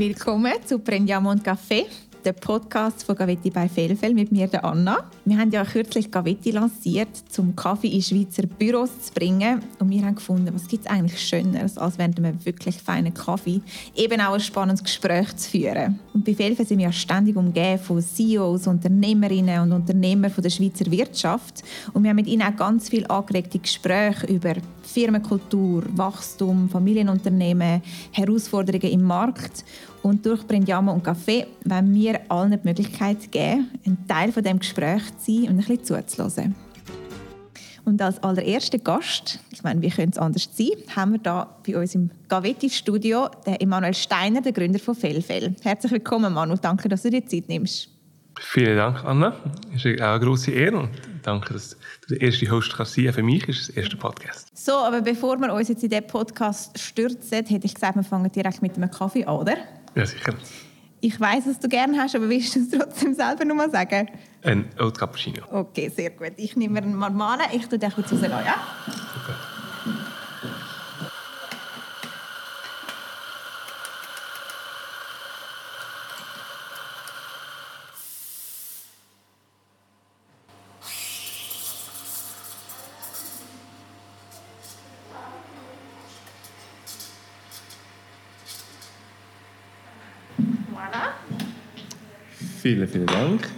Willkommen zu Prendiamo und Café der Podcast von Gavetti bei Felfel mit mir, der Anna. Wir haben ja kürzlich Gavetti lanciert, um Kaffee in Schweizer Büros zu bringen. Und wir haben gefunden, was gibt es eigentlich Schöneres, als während einem wirklich feinen Kaffee eben auch ein spannendes Gespräch zu führen. Und bei Felfel sind wir ja ständig umgeben von CEOs, Unternehmerinnen und Unternehmern von der Schweizer Wirtschaft. Und wir haben mit ihnen auch ganz viel angeregte Gespräche über Firmenkultur, Wachstum, Familienunternehmen, Herausforderungen im Markt. Und durch Prendiamo und Café wollen wir allen die Möglichkeit geben, ein Teil von dem Gespräch zu sein und ein bisschen zuzuhören. Und als allererster Gast, ich meine, wie könnte es anders sein, haben wir da bei uns im Gavetti-Studio den Emanuel Steiner, der Gründer von Fellfell. Herzlich willkommen, Manu. Danke, dass du dir Zeit nimmst. Vielen Dank, Anna. Es ist auch eine grosse Ehre und danke, dass du der erste Host kannst sein. Für mich ist es der erste Podcast. So, aber bevor wir uns jetzt in diesen Podcast stürzen, hätte ich gesagt, wir fangen direkt mit einem Kaffee an, oder? Ja, sicher. Ich weiß, was du gerne hast, aber willst du es trotzdem selber noch mal sagen? Ein Oat Cappuccino. Okay, sehr gut. Ich nehme mir einen Marmane. Ich tue den kurz rauslassen, ja? Vielen, vielen Dank.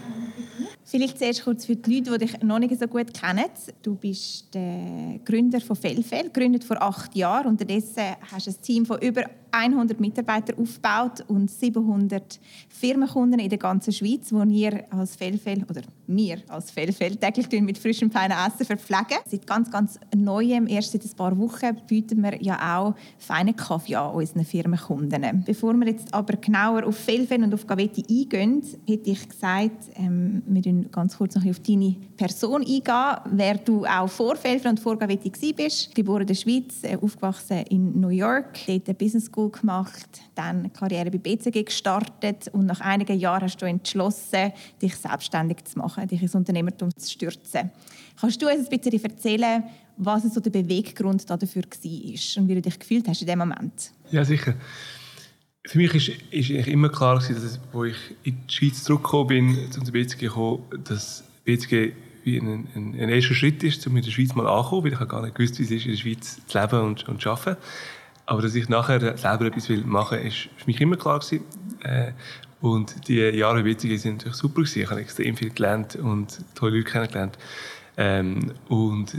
Vielleicht zuerst kurz für die Leute, die dich noch nicht so gut kennen. Du bist der Gründer von Fellfell, gegründet vor acht Jahren. Unterdessen hast du ein Team von über 100 Mitarbeiter aufgebaut und 700 Firmenkunden in der ganzen Schweiz, wo wir als Fellfell oder wir als Fellfell täglich mit frischem feinen Essen verpflegen. Seit ganz, ganz neuem, erst seit ein paar Wochen, bieten wir ja auch feinen Kaffee an unseren Firmenkunden. Bevor wir jetzt aber genauer auf Fellfell und auf Gavetti eingehen, hätte ich gesagt, ähm, wir gehen ganz kurz noch auf deine Person eingehen, wer du auch vor Fellfell und vor Gavetti bist. Geboren in der Schweiz, äh, aufgewachsen in New York, dort Business School gemacht, dann Karriere bei BCG gestartet und nach einigen Jahren hast du entschlossen, dich selbstständig zu machen, dich ins Unternehmertum zu stürzen. Kannst du uns ein bisschen erzählen, was so der Beweggrund dafür war und wie du dich gefühlt hast in dem Moment? Ja, sicher. Für mich ist, ist immer klar, dass als ich in die Schweiz zurückgekommen bin, zum BCG gekommen, dass BCG wie ein, ein, ein, erster Schritt ist, um in der Schweiz mal anzukommen, weil ich gar nicht gewusst, wie es ist, in der Schweiz zu leben und, und zu arbeiten. Aber dass ich nachher selber etwas will machen will, ist für mich immer klar gewesen. Äh, und die Jahre in Witzige sind natürlich super gewesen. Ich habe extrem viel gelernt und tolle Leute kennengelernt. Ähm, und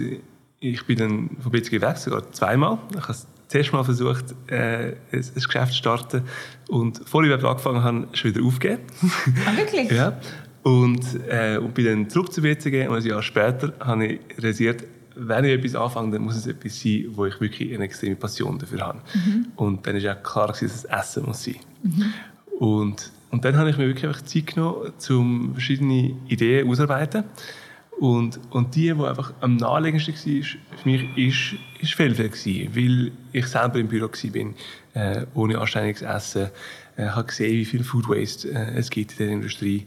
ich bin dann von Witzige weg, sogar zweimal. Ich habe das erste Mal versucht, äh, ein, ein Geschäft zu starten und bevor ich angefangen habe, schon wieder aufgegeben. Ah, wirklich? ja. Und, äh, und bin dann zurück zu WCG und ein Jahr später habe ich realisiert, wenn ich etwas anfange, dann muss es etwas sein, wo ich wirklich eine extreme Passion dafür habe. Mhm. Und dann ist auch klar, dass es Essen muss sein. Mhm. Und, und dann habe ich mir wirklich einfach Zeit genommen, um verschiedene Ideen auszuarbeiten. Und, und die, die einfach am naheliegendsten war, für mich, ist, ist Fehlfeld gewesen, weil ich selber im Büro war, äh, ohne anständiges Essen, äh, habe gesehen, wie viel Food Waste äh, es gibt in der Industrie.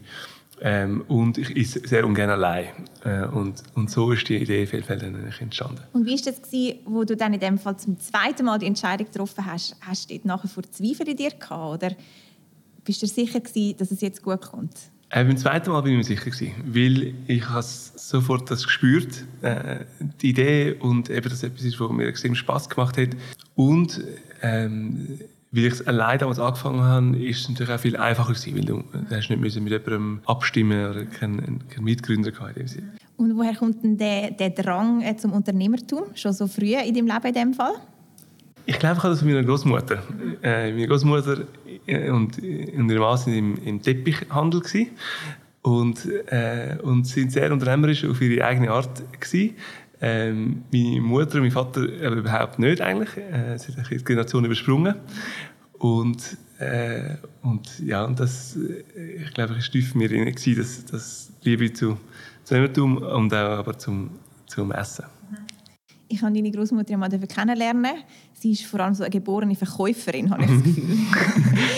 Ähm, und ich esse sehr ungern allein. Äh, und, und so ist die Idee Fehlfeld entstanden. Und wie war das, gewesen, wo du dann in dem Fall zum zweiten Mal die Entscheidung getroffen hast? Hast du dort nachher vor Zweifel in dir gehabt? Oder bist du sicher gewesen, dass es jetzt gut kommt? Äh, beim zweiten Mal bin ich mir sicher gewesen, weil ich sofort das gespürt, äh, die Idee und eben, dass etwas ist, was mir extrem Spaß gemacht hat. Und ähm, weil ich es allein damals angefangen habe, ist es natürlich auch viel einfacher gewesen, weil du, du hast nicht mit jemandem abstimmen oder keinen, keinen Mitgründer gehabt Und woher kommt denn der, der Drang äh, zum Unternehmertum? Schon so früh in deinem Leben in dem Fall? Ich glaube, ich habe das von meiner Großmutter. Äh, meine Großmutter äh, und, und ihre Mann waren im, im Teppichhandel gewesen und, äh, und sind sehr unternehmerisch auf ihre eigene Art gewesen. Ähm, meine Mutter und mein Vater äh, überhaupt nicht eigentlich. Äh, sie haben die Generation übersprungen. Und, äh, und ja, und das, äh, ich glaube, es war tief in mir drin, dass, dass Liebe zu, zu und auch aber zum, zum Essen. Ich habe deine Großmutter mal kennenlernen. Sie ist vor allem so eine geborene Verkäuferin, habe ich das Gefühl.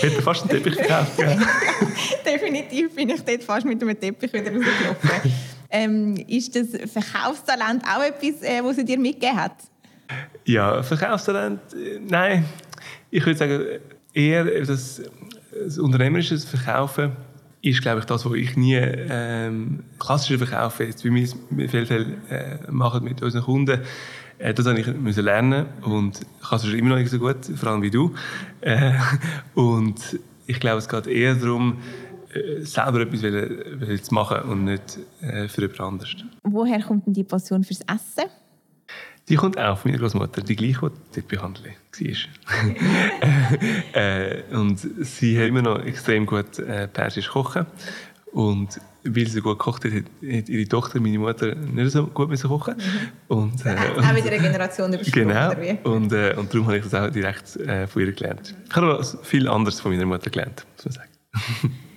Hätte fast einen Teppich gekauft. Ja. Definitiv bin ich dort fast mit einem Teppich wieder rausgelaufen. Ähm, ist das Verkaufstalent auch etwas, äh, was sie dir mitgegeben hat? Ja, Verkaufstalent, äh, nein. Ich würde sagen, eher, dass das unternehmerische Verkaufen ist, glaube ich, das, was ich nie ähm, klassische Verkaufen, jetzt wie wir es viel, viel äh, machen mit unseren Kunden, äh, das habe ich müssen lernen und kann es immer noch nicht so gut, vor allem wie du. Äh, und ich glaube, es geht eher darum, selber etwas will, will zu machen und nicht äh, für jemand anderes. Woher kommt denn die Passion fürs Essen? Die kommt auch von meiner Großmutter, die gleiche, die dort behandelt war. äh, und sie hat immer noch extrem gut äh, persisch kochen. Und weil sie gut gekocht hat, hat ihre Tochter, meine Mutter, nicht so gut müssen kochen. Mhm. Und, äh, auch wieder eine Generation übersprungen. Genau. Und, äh, und darum habe ich das auch direkt äh, von ihr gelernt. Ich habe aber viel anderes von meiner Mutter gelernt, muss man sagen.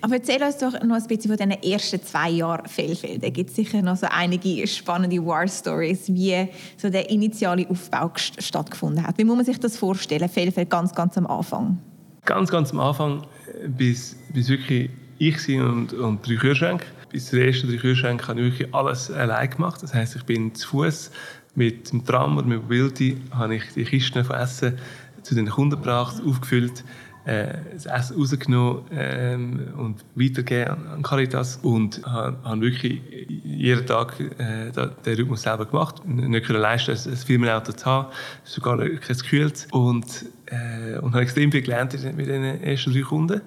Aber erzähl uns doch noch ein bisschen von diesen ersten zwei Jahren Fehlfeld. Da gibt es sicher noch so einige spannende War-Stories, wie so der initiale Aufbau stattgefunden hat. Wie muss man sich das vorstellen, Fehlfeld ganz, ganz am Anfang? Ganz, ganz am Anfang, äh, bis, bis wirklich ich und, und drei Kühlschränke. Bis zu den ersten drei Kühlschränken habe ich wirklich alles allein gemacht. Das heisst, ich bin zu Fuß mit dem Tram oder mit Mobility habe ich die Kisten von Essen zu den Kunden gebracht, aufgefüllt äh, das Essen rausgenommen ähm, und weitergegeben an Caritas und habe hab wirklich jeden Tag äh, den Rhythmus selber gemacht. Nicht leisten, ein Firmenauto zu haben, sogar kein gekühlt und, äh, und habe extrem viel gelernt mit den ersten drei Kunden.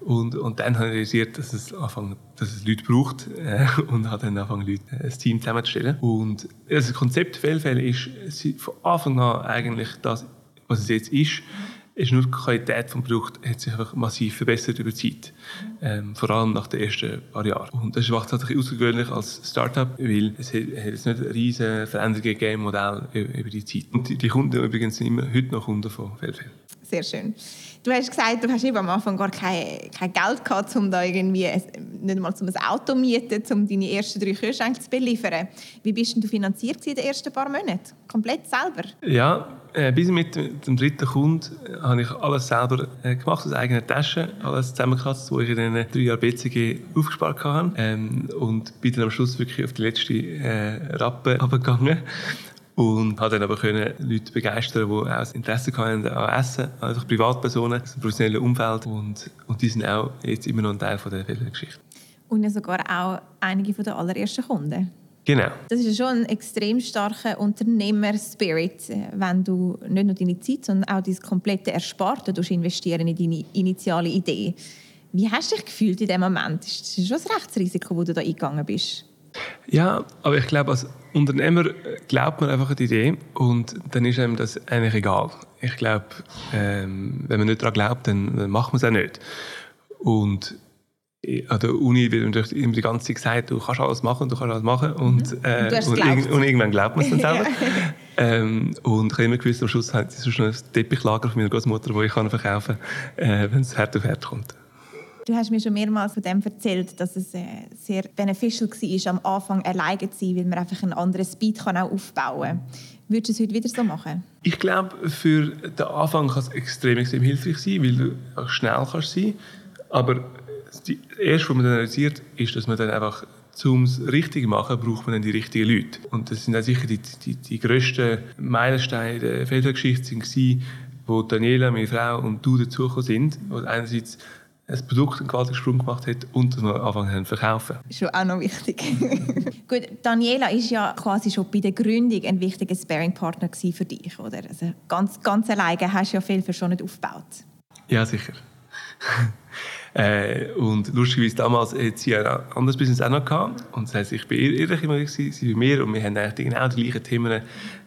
Und, und dann habe ich realisiert, dass es, anfangen, dass es Leute braucht äh, und habe dann angefangen, Leute, äh, ein Team zusammenzustellen. Und das Konzept Fehlfälle ist von Anfang an eigentlich das, was es jetzt ist ist nur die Qualität des Produkts hat sich einfach massiv verbessert über die Zeit. Ähm, vor allem nach den ersten paar Jahren. Und das macht es tatsächlich außergewöhnlich als Startup, weil es hat, hat jetzt nicht riesige Veränderungen gegeben im Modell über die Zeit. Und die, die Kunden übrigens sind immer heute noch Kunden von Fairfair. Sehr schön. Du hast gesagt, du hast eben am Anfang gar kein, kein Geld gehabt, um da irgendwie nicht mal zum ein Auto mieten, um deine ersten drei Kühlschränke zu beliefern. Wie bist denn du finanziert in den ersten paar Monaten? Komplett selber? Ja, äh, bis mit dem dritten Kunden habe ich alles selber äh, gemacht, aus eigener Tasche, alles zusammengekratzt, was ich in den drei Jahren BCG aufgespart habe. Ähm, und bin dann am Schluss wirklich auf die letzte äh, Rappe abgegangen und habe dann aber können Leute begeistern, die auch Interesse hatten an Essen, also Privatpersonen aus dem professionellen Umfeld und, und die sind auch jetzt immer noch ein Teil von der Geschichte. Und ja sogar auch einige von der allerersten Kunden. Genau. Das ist schon ein extrem starker Unternehmer-Spirit, wenn du nicht nur deine Zeit, sondern auch dein komplette Ersparte investieren in deine initiale Idee. Wie hast du dich gefühlt in dem Moment? Das ist schon ein Rechtsrisiko, wo du da eingegangen bist. Ja, aber ich glaube, als Unternehmer glaubt man einfach an die Idee und dann ist einem das eigentlich egal. Ich glaube, ähm, wenn man nicht daran glaubt, dann, dann macht man es auch nicht. Und an der Uni wird natürlich immer die ganze Zeit gesagt, du kannst alles machen, du kannst alles machen. Und, mhm. äh, und, und, irg und, irgendwann glaubt man es dann selber. ähm, und ich habe immer gewusst, am Schluss hat es schon ein Teppichlager von meiner Großmutter, das ich kann verkaufen kann, äh, wenn es hart auf hart kommt. Du hast mir schon mehrmals von dem erzählt, dass es äh, sehr beneficial war, am Anfang alleine zu sein, weil man einfach einen anderen Speed kann auch aufbauen kann. Würdest du es heute wieder so machen? Ich glaube, für den Anfang kann es extrem, extrem hilfreich sein, weil du auch schnell kannst sein Aber das Erste, was man dann realisiert, ist, dass man dann einfach um es richtig zu machen, braucht man dann die richtigen Leute. Und das sind dann sicher die, die, die grössten Meilensteine der Feldgeschichte, wo Daniela, meine Frau und du dazugekommen sind. Und einerseits ein Produkt einen gewaltigen Sprung gemacht hat und dass wir anfangen zu verkaufen. Ist schon auch noch wichtig. Gut, Daniela ist ja quasi schon bei der Gründung ein wichtiger Sparing-Partner für dich, oder? Also ganz, ganz alleine hast du ja viel für schon nicht aufgebaut. Ja, sicher. äh, und lustigerweise damals hat sie ein anderes Business auch noch gehabt. Und das heisst, ich war ehrlich immer, sie bei mir und wir haben eigentlich genau die gleichen Themen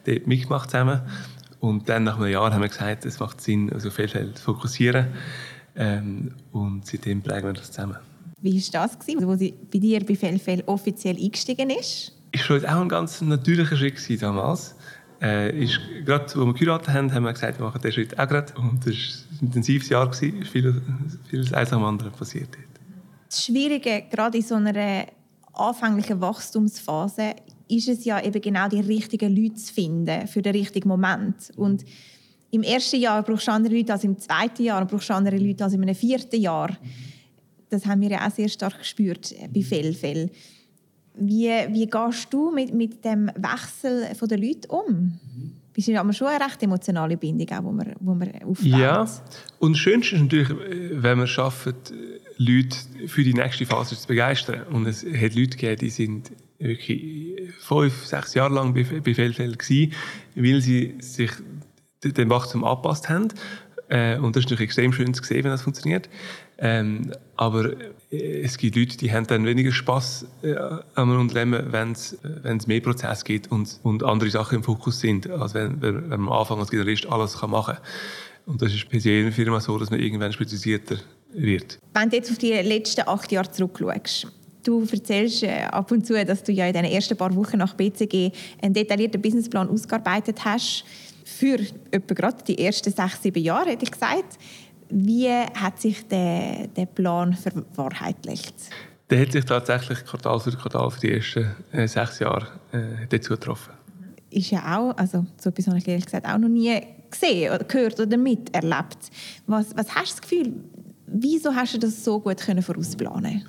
dort mitgemacht zusammen. Und dann nach einem Jahr haben wir gesagt, es macht Sinn, also viel zu fokussieren. Ähm, und seitdem prägen wir das zusammen. Wie war das, gewesen, wo sie bei dir bei Fellfell offiziell eingestiegen ist? Ist schon auch ein ganz natürlicher Schritt damals. Äh, ist, gerade als wir geheiratet haben, haben wir gesagt, wir machen diesen Schritt auch gerade. Und das war ein intensives Jahr, gewesen, viel, vieles eins am anderen passiert Das Schwierige, gerade in so einer anfänglichen Wachstumsphase, ist es ja eben genau die richtigen Leute zu finden für den richtigen Moment. Und im ersten Jahr brauchst du andere Leute als im zweiten Jahr und brauchst du andere Leute als in einem vierten Jahr. Das haben wir ja auch sehr stark gespürt bei Fellfell. Wie, wie gehst du mit, mit dem Wechsel der Leute um? ist aber schon eine recht emotionale Bindung, auch, wo man, wo man aufbaut. Ja, und das Schönste ist natürlich, wenn man es schafft, Leute für die nächste Phase zu begeistern. Und es hat Leute gegeben, die sind wirklich fünf, sechs Jahre lang bei, bei Feldfeld gewesen, weil sie sich dem Wachstum angepasst haben. Äh, und das ist natürlich extrem schön zu sehen, wenn das funktioniert. Ähm, aber äh, es gibt Leute, die haben dann weniger Spaß äh, am Unternehmen, wenn es mehr Prozess gibt und, und andere Sachen im Fokus sind, als wenn, wenn, wenn man am Anfang als Generalist alles kann machen kann. Und das ist bei jeder Firma so, dass man irgendwann spezialisierter wird. Wenn du jetzt auf die letzten acht Jahre zurückschaust, Du erzählst äh, ab und zu, dass du ja in den ersten paar Wochen nach BCG einen detaillierten Businessplan ausgearbeitet hast. Für etwa gerade die ersten sechs, sieben Jahre, hätte ich gesagt. Wie hat sich der, der Plan verwahrheitlicht? Der hat sich tatsächlich Quartal für Quartal für die ersten äh, sechs Jahre äh, dazu getroffen. Ist ja auch, also so etwas habe ich ehrlich gesagt auch noch nie gesehen oder gehört oder miterlebt. Was, was hast du das Gefühl, wieso hast du das so gut können vorausplanen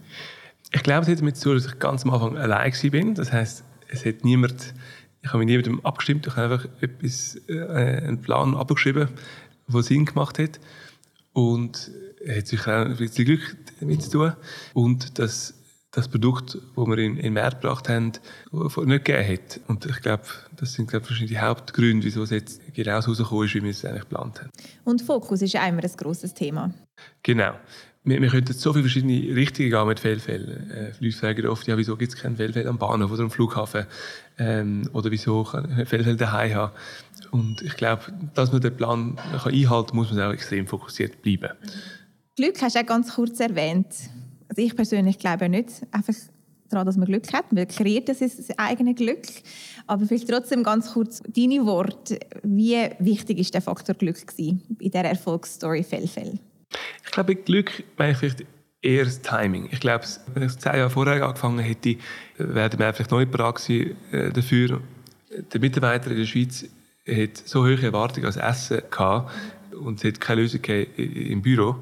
Ich glaube, es hat damit zu tun, dass ich ganz am Anfang allein war. Das heißt, es hat niemand, ich habe mit niemandem abgestimmt, ich habe einfach etwas, äh, einen Plan abgeschrieben, der Sinn gemacht hat. Und es hat sicher auch ein bisschen Glück damit zu tun. Und das, das Produkt, das wir in, in den Markt gebracht haben, nicht gegeben hat. Und ich glaube, das sind glaube ich, die Hauptgründe, wieso es jetzt genau so rausgekommen ist, wie wir es eigentlich geplant haben. Und Fokus ist ja immer ein grosses Thema. Genau. Wir, wir könnten so viele verschiedene Richtungen gehen mit Fehlfällen. Äh, Leute fragen oft, ja, wieso gibt es keinen Fehlfall am Bahnhof oder am Flughafen? Ähm, oder wieso kann ich Fehlfälle daheim haben? Und ich glaube, dass man den Plan kann einhalten kann, muss man auch extrem fokussiert bleiben. Glück hast du auch ganz kurz erwähnt. Also ich persönlich glaube nicht einfach daran, dass man Glück hat. Man kreiert das, eigene Glück. Aber vielleicht trotzdem ganz kurz deine Worte. Wie wichtig ist der Faktor Glück in dieser Erfolgsstory Fellfell? Ich glaube, Glück meine ich vielleicht eher das Timing. Ich glaube, wenn ich zehn Jahre vorher angefangen hätte, wäre wir vielleicht noch nicht bereit äh, dafür. Der Mitarbeiter in der Schweiz hat so hohe Erwartungen als Essen gehabt und es hat keine Lösung im Büro,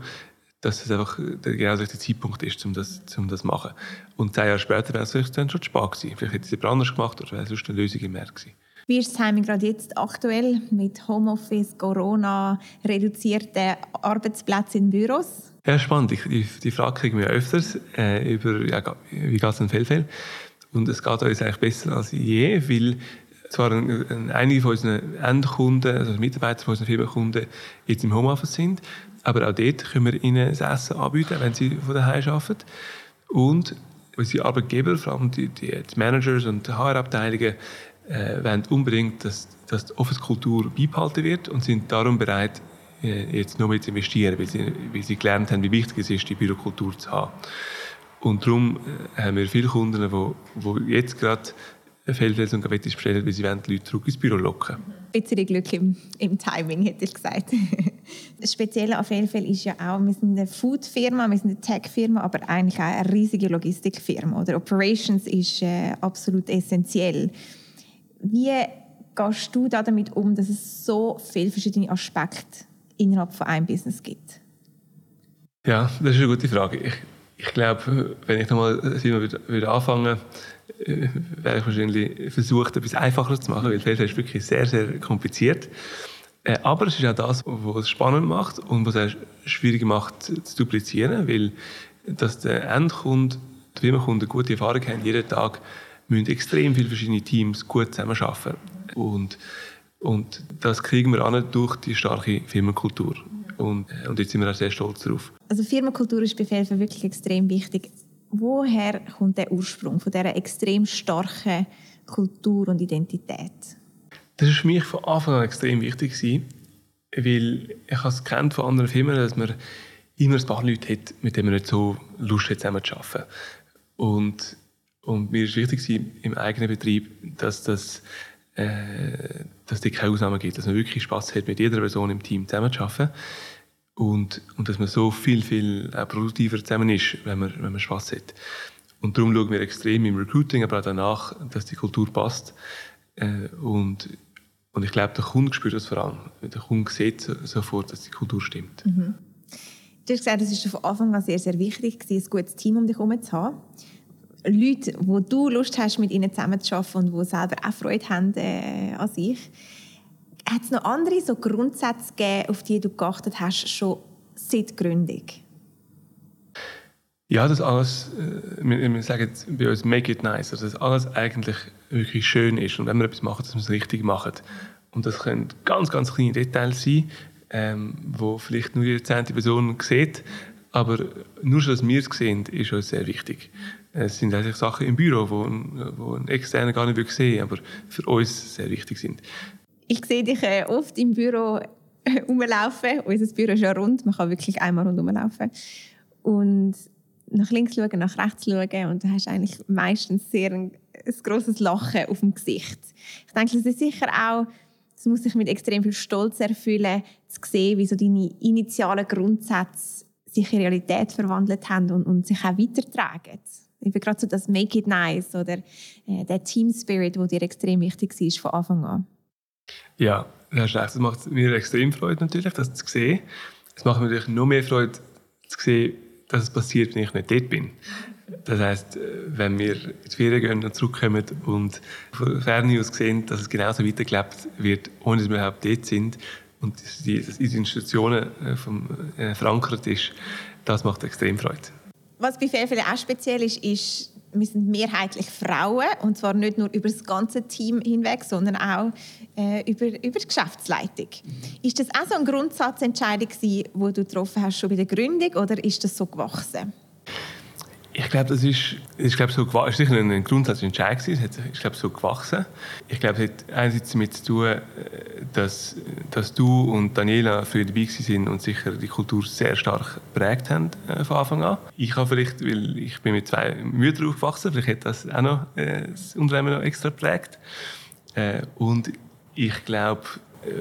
dass es einfach der genau der Zeitpunkt ist, um das, um das zu machen. Und zehn Jahre später wäre es vielleicht dann schon spät gewesen. Vielleicht hätte es anders gemacht oder wäre sonst eine Lösung im März gewesen. Ist das Timing gerade jetzt aktuell mit Homeoffice, Corona, reduzierten Arbeitsplätzen in Büros? Ja, spannend. Die, die Frage kriegen wir öfters äh, über, ja, wie geht es in Fellfell? Und es geht uns eigentlich besser als je, weil zwar ein, ein, einige von unseren Endkunden, also Mitarbeiter von unseren Firmenkunden jetzt im Homeoffice sind, aber auch dort können wir ihnen das Essen anbieten, wenn sie von daheim arbeiten. Und unsere Arbeitgeber, vor allem die, die, Managers und HR-Abteilungen, äh, wollen unbedingt, dass, dass die Office-Kultur beibehalten wird und sind darum bereit, äh, jetzt nur mit zu investieren, weil sie, weil sie gelernt haben, wie wichtig es ist, die Bürokultur zu haben. Und darum äh, haben wir viele Kunden, die, die jetzt gerade und Gavettis bestellen, weil sie wollen die Leute zurück ins Büro locken. Ein bisschen Glück im, im Timing, hätte ich gesagt. das Spezielle an Feldfeld ist ja auch, wir sind eine Food-Firma, wir sind eine Tech-Firma, aber eigentlich auch eine riesige Logistik-Firma. Oder Operations ist äh, absolut essentiell. Wie gehst du da damit um, dass es so viele verschiedene Aspekte innerhalb von einem Business gibt? Ja, das ist eine gute Frage. Ich, ich glaube, wenn ich nochmal würde, würde anfangen äh, wäre ich wahrscheinlich versucht, etwas einfacher zu machen, weil Feld ist wirklich sehr, sehr kompliziert. Äh, aber es ist auch das, was es spannend macht und was es schwierig macht zu duplizieren, weil dass der Endkunde, die Firmenkunden gute Erfahrung haben, jeden Tag müssen extrem viele verschiedene Teams gut zusammenarbeiten. Und, und das kriegen wir an durch die starke Firmenkultur. Und, und jetzt sind wir auch sehr stolz darauf. Also Firmenkultur ist bei Felfer wirklich extrem wichtig. Woher kommt der Ursprung von dieser extrem starken Kultur und Identität? Das war für mich von Anfang an extrem wichtig, weil ich habe es kennt von anderen Firmen, dass man immer ein paar Leute hat, mit denen man nicht so Lust hat, zusammen zu arbeiten. Und und mir ist wichtig im eigenen Betrieb, dass das äh, dass es keine Ausnahmen gibt, dass man wirklich Spaß hat, mit jeder Person im Team zusammenzuarbeiten und, und dass man so viel, viel produktiver zusammen ist, wenn man, wenn man Spaß hat. Und darum schauen wir extrem im Recruiting, aber auch danach, dass die Kultur passt. Äh, und, und ich glaube, der Kunde spürt das vor allem. Der Kunde sieht sofort, dass die Kultur stimmt. Mhm. Du hast gesagt, es war von Anfang an sehr, sehr wichtig, ein gutes Team um dich herum zu haben. Leute, wo du Lust hast, mit ihnen zusammenzuarbeiten und die selber auch Freude haben äh, an sich. Hat es noch andere so Grundsätze gegeben, auf die du geachtet hast, schon seit Gründung? Ja, das alles, äh, wir, sagen bei uns «make it nice», also dass alles eigentlich wirklich schön ist und wenn wir etwas machen, dass wir es richtig machen. Und das können ganz, ganz kleine Details sein, ähm, wo vielleicht nur die zehnte Person sieht, aber nur schon, dass wir es sehen, ist uns sehr wichtig. Es sind eigentlich Sachen im Büro, wo, wo ein Externer gar nicht sehen aber für uns sehr wichtig sind. Ich sehe dich äh, oft im Büro äh, rumlaufen. Unser Büro ist ja rund, man kann wirklich einmal rundherum laufen. Und nach links schauen, nach rechts schauen und du hast eigentlich meistens sehr ein, ein grosses Lachen auf dem Gesicht. Ich denke, das ist sicher auch, es muss sich mit extrem viel Stolz erfüllen, zu sehen, wie so deine initialen Grundsätze sich in Realität verwandelt haben und, und sich auch weitertragen. Ich bin gerade so das Make it nice oder äh, der Team Spirit, der dir extrem wichtig war von Anfang an. Ja, das recht. Es macht mir extrem Freude natürlich, das zu sehen. Es macht mir natürlich noch mehr Freude zu sehen, dass es passiert, wenn ich nicht dort bin. Das heisst, äh, wenn wir in die Ferien gehen und zurückkommen und von Ferne aus sehen, dass es genauso weitergelebt wird, ohne dass wir überhaupt dort sind und die, dass unsere Institutionen äh, vom, äh, verankert ist, das macht extrem Freude. Was bei Fairfälle auch speziell ist, ist, wir sind mehrheitlich Frauen und zwar nicht nur über das ganze Team hinweg, sondern auch äh, über, über die Geschäftsleitung. Mhm. Ist das auch so eine Grundsatzentscheidung, die du getroffen hast schon bei der Gründung oder ist das so gewachsen? Ich glaube, das ist, ist, glaube, so, ist sicher ein grundsätzlicher Entscheid gewesen. Es ist, glaube, so gewachsen. Ich glaube, es hat einerseits damit zu tun, äh, dass, dass du und Daniela früher dabei sind und sicher die Kultur sehr stark geprägt haben äh, von Anfang an. Ich habe vielleicht, weil ich bin mit zwei Müttern aufgewachsen, vielleicht hat das auch noch äh, das Unternehmen noch extra geprägt. Äh, und ich glaube,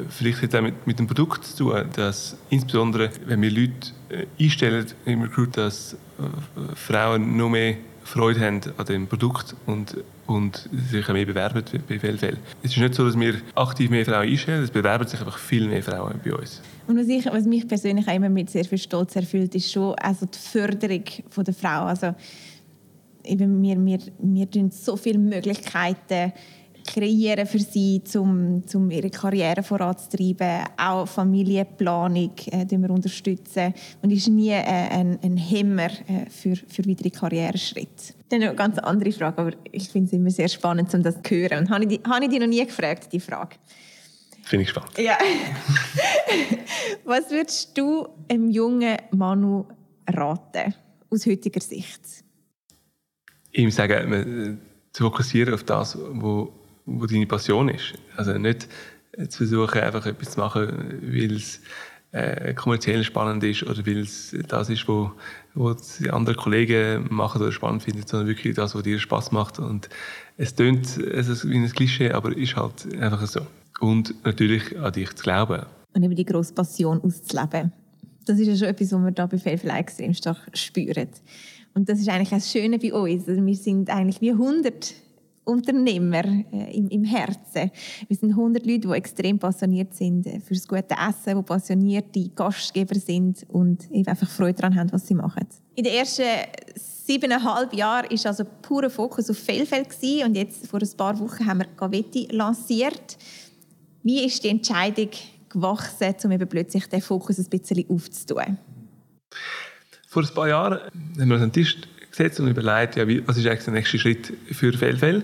vielleicht hat es auch mit, mit dem Produkt zu tun, dass insbesondere, wenn wir Leute äh, einstellen im Recruit, dass äh, Frauen noch mehr Freude haben an dem Produkt und, und sich mehr bewerben bei VLFL. Es ist nicht so, dass wir aktiv mehr Frauen einstellen, es bewerben sich einfach viel mehr Frauen bei uns. Und was, ich, was mich persönlich auch immer mit sehr viel Stolz erfüllt, ist schon also die Förderung der Frau. Also, eben wir, wir, wir so viele Möglichkeiten kreieren für sie, um, um ihre Karriere voranzutreiben. Auch Familienplanung äh, wir unterstützen. Und ist nie äh, ein, ein Hemmer äh, für, für weitere Karriereschritte. Dann eine ganz andere Frage, aber ich finde es immer sehr spannend, um das zu hören. Und habe ich, habe ich dich noch nie gefragt, die Frage? Finde ich spannend. Ja. Was würdest du einem jungen Manu raten, aus heutiger Sicht? Ihm sagen, äh, zu fokussieren auf das, was wo deine Passion ist. Also nicht zu versuchen, einfach etwas zu machen, weil es äh, kommerziell spannend ist oder weil es das ist, wo, wo die anderen Kollegen machen oder spannend finden, sondern wirklich das, was dir Spaß macht. Und es tönt also wie ein Klischee, aber ist halt einfach so. Und natürlich an dich zu glauben. Und eben die grosse Passion auszuleben. Das ist ja schon etwas, was wir da bei Fairfly extrem stark spüren. Und das ist eigentlich das Schöne bei uns. Also wir sind eigentlich wie 100 Unternehmer äh, im, im, Herzen. Wir sind 100 Leute, die extrem passioniert sind äh, für das gute Essen, die passionierte Gastgeber sind und eben einfach Freude daran haben, was sie machen. In den ersten siebeneinhalb Jahren war also purer Fokus auf Fellfeld und jetzt vor ein paar Wochen haben wir Gavetti lanciert. Wie ist die Entscheidung gewachsen, um eben plötzlich den Fokus ein bisschen aufzutun? Vor ein paar Jahren haben wir uns an gesetzt und überlegt, ja, was ist eigentlich der nächste Schritt für Fellfell.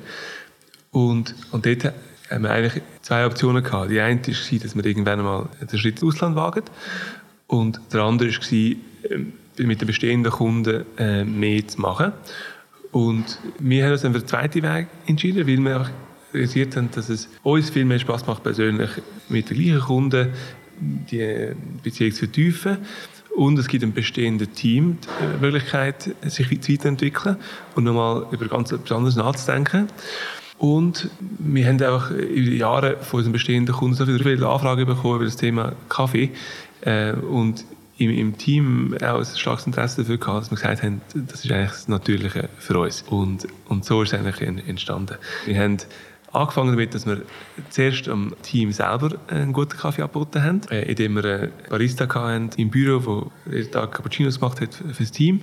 Und, und dort haben wir eigentlich zwei Optionen gehabt. Die eine war, dass wir irgendwann mal den Schritt ins Ausland wagen. Und der andere war, ähm, mit den bestehenden Kunden äh, mehr zu machen. Und wir haben uns dann für den zweiten Weg entschieden, weil wir realisiert haben, dass es uns viel mehr Spaß macht, persönlich mit den gleichen Kunden die Beziehung zu vertiefen und es gibt einem bestehenden Team die Möglichkeit, sich weiterzuentwickeln und nochmal über ganz etwas anderes nachzudenken. Und wir haben auch über die Jahre von unseren bestehenden Kunden so viele Anfragen bekommen über das Thema Kaffee. Äh, und im, im, Team auch ein starkes Interesse dafür gehabt, dass wir gesagt haben, das ist eigentlich das Natürliche für uns. Und, und so ist es eigentlich entstanden. Wir haben angefangen damit, dass wir zuerst am Team selber einen guten Kaffee angeboten haben, äh, indem wir einen Barista hatten im Büro, der jeden Tag Cappuccinos gemacht hat für das Team.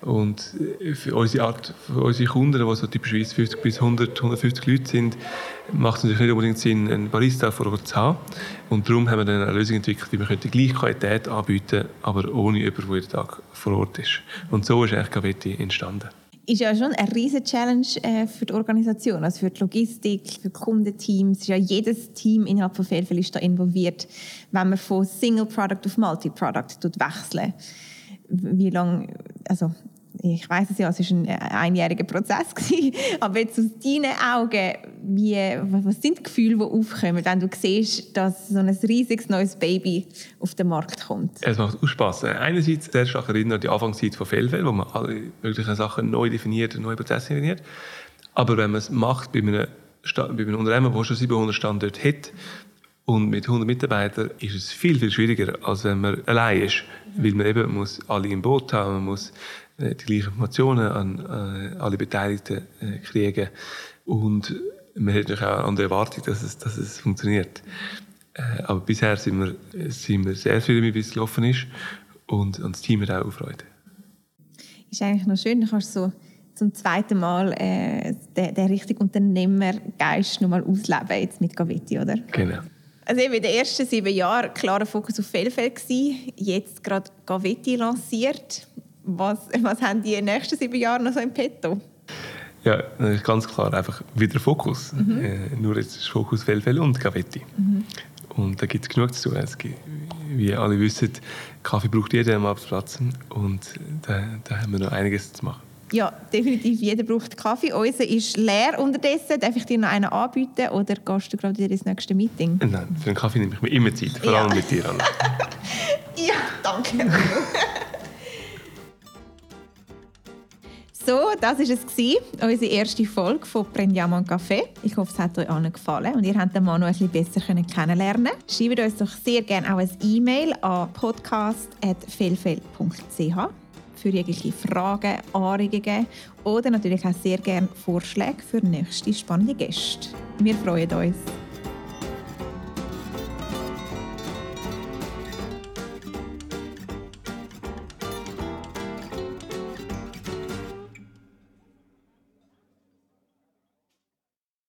Und für unsere Art, für unsere Kunden, die so typischerweise 50 bis 100, 150 Leute sind, macht es natürlich nicht unbedingt Sinn, einen Barista vor Ort zu haben. Und darum haben wir dann eine Lösung entwickelt, wie wir die gleiche Qualität anbieten aber ohne jemanden, der jeden Tag vor Ort ist. Und so ist eigentlich Gavetti entstanden ist ja schon eine riesige Challenge äh, für die Organisation, also für die Logistik, für die Kundenteams. Ist ja jedes Team innerhalb von Fairfield ist da involviert, wenn man von Single Product auf Multi Product wechseln. Wie lange, also ich weiß es ja, es war ein äh, einjähriger Prozess, gewesen, aber jetzt aus deinen Augen, wie, was sind die Gefühle, die aufkommen, wenn du siehst, dass so ein riesiges neues Baby auf den Markt kommt? Es macht auch Spass. Einerseits sehr stark erinnert an die Anfangszeit von Fellfell, wo man alle möglichen Sachen neu definiert, neue Prozesse definiert. Aber wenn man es macht bei einem, bei einem Unternehmen, das schon 700 Standorte hat, und mit 100 Mitarbeitern ist es viel, viel schwieriger, als wenn man allein ist. Weil man eben muss alle im Boot haben, man muss äh, die gleichen Informationen an äh, alle Beteiligten äh, kriegen. Und man hat natürlich auch an der Erwartung, dass es, dass es funktioniert. aber bisher sind wir, sind wir sehr viel, wie es gelaufen ist. Und, und das Team hat auch Freude. Ist eigentlich noch schön, du kannst so zum zweiten Mal äh, den, den richtigen Unternehmergeist noch mal ausleben jetzt mit Gavetti, oder? Genau. Also eben in den ersten sieben Jahren klarer Fokus auf Fellfeld gewesen, jetzt gerade Gavetti lanciert. Was, was haben die in den nächsten sieben Jahren noch so im Petto? Ja, ganz klar einfach wieder Fokus. Mhm. Äh, nur jetzt ist Fokus Fellfell und Gavetti. Mhm. Und da gibt es genug zu tun. Gibt, wie alle wissen, Kaffee braucht jeder am Arbeitsplatz und da, da haben wir noch einiges zu machen. Ja, definitiv. Jeder braucht Kaffee. Unser ist leer unterdessen. Darf ich dir noch einen anbieten oder gehst du gerade wieder ins nächste Meeting? Nein, für einen Kaffee nehme ich mir immer Zeit, vor allem ja. mit dir, Anna. ja, danke. So, das war es, unsere erste Folge von Prendiamo Café. Ich hoffe, es hat euch allen gefallen und ihr habt den noch ein bisschen besser kennenlernen Schreibt uns doch sehr gerne auch ein E-Mail an podcast.felfel.ch für jegliche Fragen, Anregungen oder natürlich auch sehr gerne Vorschläge für nächste spannende Gäste. Wir freuen uns.